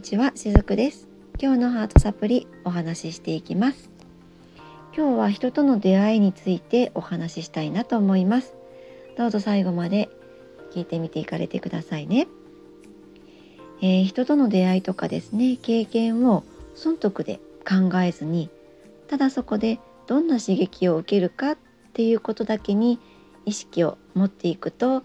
にちは、しずくです。今日のハートサプリお話ししていきます。今日は人との出会いについてお話ししたいなと思います。どうぞ最後まで聞いてみていかれてくださいね。えー、人との出会いとかですね、経験を損得で考えずに、ただそこでどんな刺激を受けるかっていうことだけに意識を持っていくと、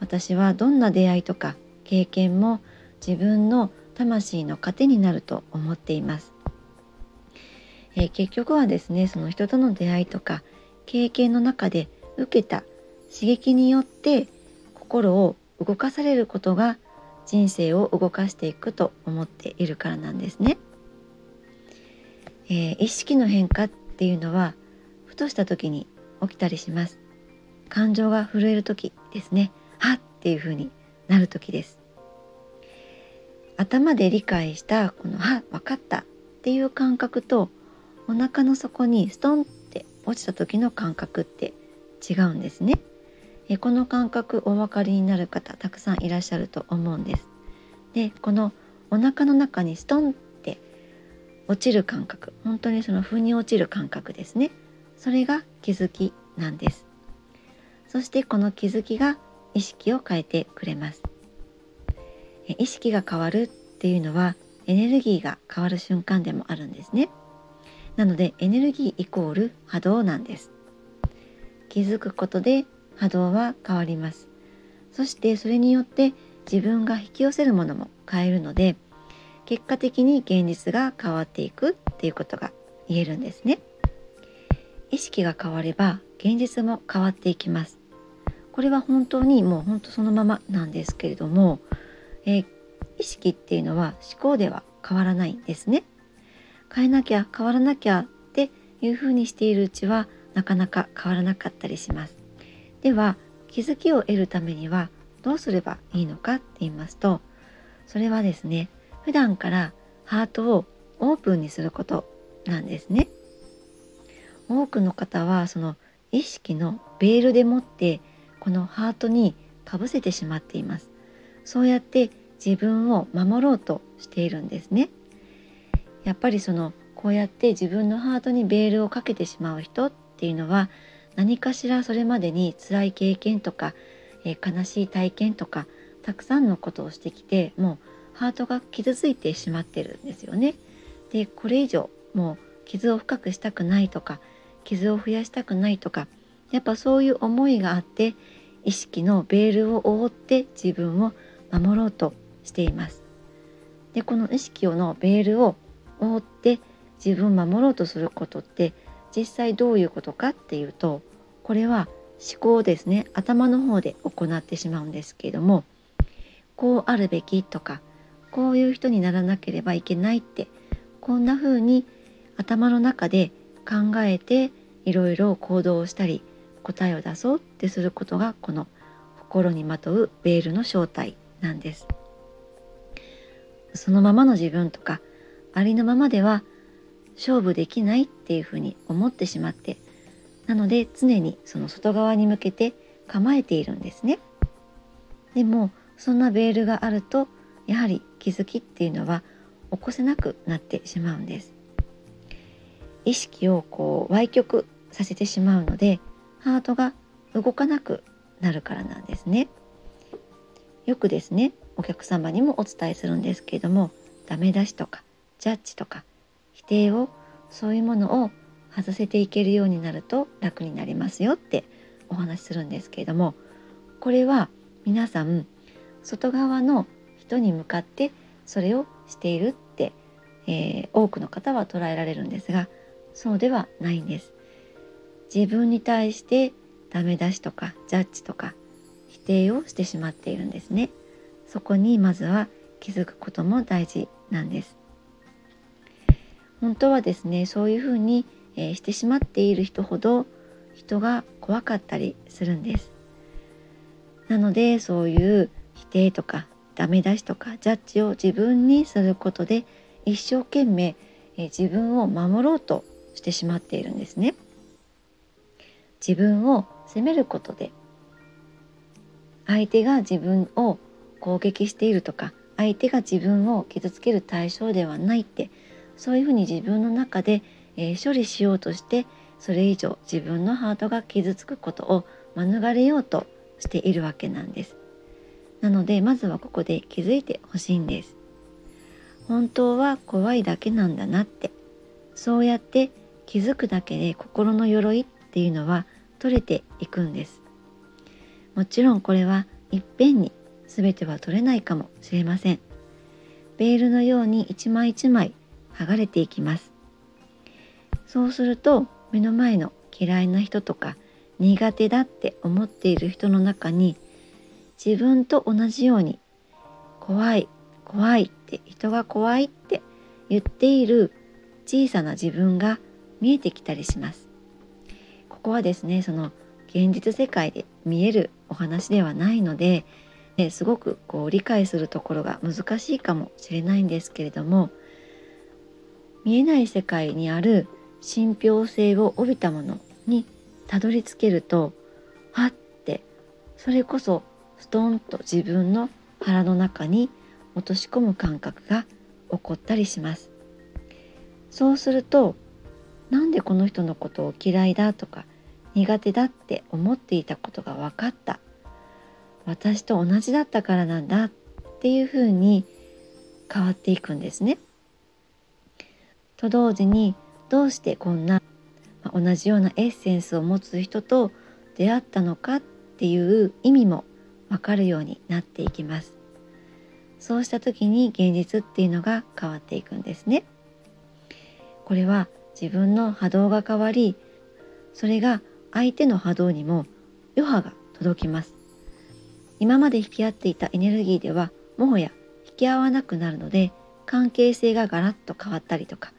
私はどんな出会いとか経験も自分の魂の糧になると思っています、えー、結局はですねその人との出会いとか経験の中で受けた刺激によって心を動かされることが人生を動かしていくと思っているからなんですね、えー、意識の変化っていうのはふとした時に起きたりします。感情が震える時ですね。はっっていう風になる時です。頭で理解したこの「あ分かった」っていう感覚とお腹の底にストンって落ちた時の感覚って違うんですね。えこの感覚お分かりになる方たくさんいらっしゃると思うんです。でこのお腹の中にストンって落ちる感覚本当にその腑に落ちる感覚ですねそれが気づきなんですそしてこの気づきが意識を変えてくれます意識が変わるっていうのはエネルギーが変わる瞬間でもあるんですね。なのでエネルギーイコール波動なんです。気づくことで波動は変わります。そしてそれによって自分が引き寄せるものも変えるので結果的に現実が変わっていくっていうことが言えるんですね。意識が変われば現実も変わっていきます。これは本当にもう本当そのままなんですけれどもえー、意識っていうのは思考では変わらないんですね。変えなきゃ変わらなきゃっていうふうにしているうちはなかなか変わらなかったりします。では気づきを得るためにはどうすればいいのかって言いますとそれはですね普段からハートをオープンにすることなんですね。多くの方はその意識のベールでもってこのハートにかぶせてしまっています。そうやって自分を守ろうとしているんですね。やっぱりそのこうやって自分のハートにベールをかけてしまう人っていうのは何かしらそれまでに辛い経験とか、えー、悲しい体験とかたくさんのことをしてきてもうハートが傷ついてしまってるんですよね。でこれ以上もう傷を深くしたくないとか傷を増やしたくないとかやっぱそういう思いがあって意識のベールを覆って自分を守ろうとしています。でこの意識をのベールを覆って自分を守ろうとすることって実際どういうことかっていうとこれは思考ですね頭の方で行ってしまうんですけれどもこうあるべきとかこういう人にならなければいけないってこんな風に頭の中で考えていろいろ行動をしたり答えを出そうってすることがこの心にまとうベールの正体なんです。そのままの自分とかありのままでは勝負できないっていうふうに思ってしまってなので常にその外側に向けて構えているんですね。でもそんなベールがあるとやはり気づきっていうのは起こせなくなってしまうんです。意識をこう歪曲させてしまうのでハートが動かなくなるからなんですね。よくですねお客様にもお伝えするんですけれどもダメ出しとかジャッジとか否定をそういうものを外せていけるようになると楽になりますよってお話しするんですけれどもこれは皆さん外側の人に向かってそれをしているって、えー、多くの方は捉えられるんですがそうではないんです。自分に対してダメ出しとかジャッジとか定をしてしまっているんですね。そこにまずは気づくことも大事なんです。本当はですねそういうふうに、えー、してしまっている人ほど人が怖かったりするんです。なのでそういう否定とかダメ出しとかジャッジを自分にすることで一生懸命、えー、自分を守ろうとしてしまっているんですね。自分を責めることで相手が自分を攻撃しているとか相手が自分を傷つける対象ではないってそういうふうに自分の中で、えー、処理しようとしてそれ以上自分のハートが傷つくことを免れようとしているわけなんです。なのでまずはここで気づいてほしいんです。本当は怖いだけなんだなってそうやって気づくだけで心の鎧っていうのは取れていくんですもちろんこれはいっぺんに全ては取れないかもしれません。ベールのように一枚一枚剥がれていきます。そうすると目の前の嫌いな人とか苦手だって思っている人の中に自分と同じように怖い怖いって人が怖いって言っている小さな自分が見えてきたりします。ここはですねその現実世界で見えるお話ではないので、ね、すごくこう理解するところが難しいかもしれないんですけれども見えない世界にある信憑性を帯びたものにたどり着けるとはってそれこそストンと自分の腹の中に落とし込む感覚が起こったりします。そうするとなんでこの人のことを嫌いだとか苦手だって思っていたことが分かった。私と同じだったからなんだっていうふうに変わっていくんですね。と同時にどうしてこんな同じようなエッセンスを持つ人と出会ったのかっていう意味もわかるようになっていきます。そうした時に現実っていうのが変わっていくんですね。これは自分の波動が変わりそれが相手の波動にも余波が届きます今まで引き合っていたエネルギーではもはや引き合わなくなるので関係性がガラッと変わったりとか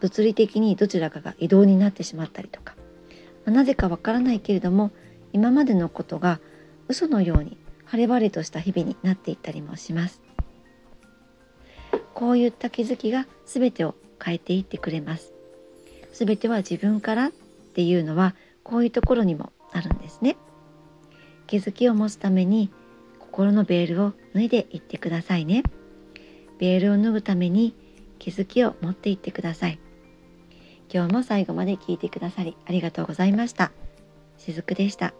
物理的にどちらかが移動になってしまったりとか、まあ、なぜかわからないけれども今までのことが嘘のように晴れ晴れとした日々になっていったりもします。こういった気づきが全てを変えていってくれます。全ては自分からっていうのはこういうところにもあるんですね。気づきを持つために心のベールを脱いでいってくださいね。ベールを脱ぐために気づきを持っていってください。今日も最後まで聞いてくださりありがとうございました。しずくでした。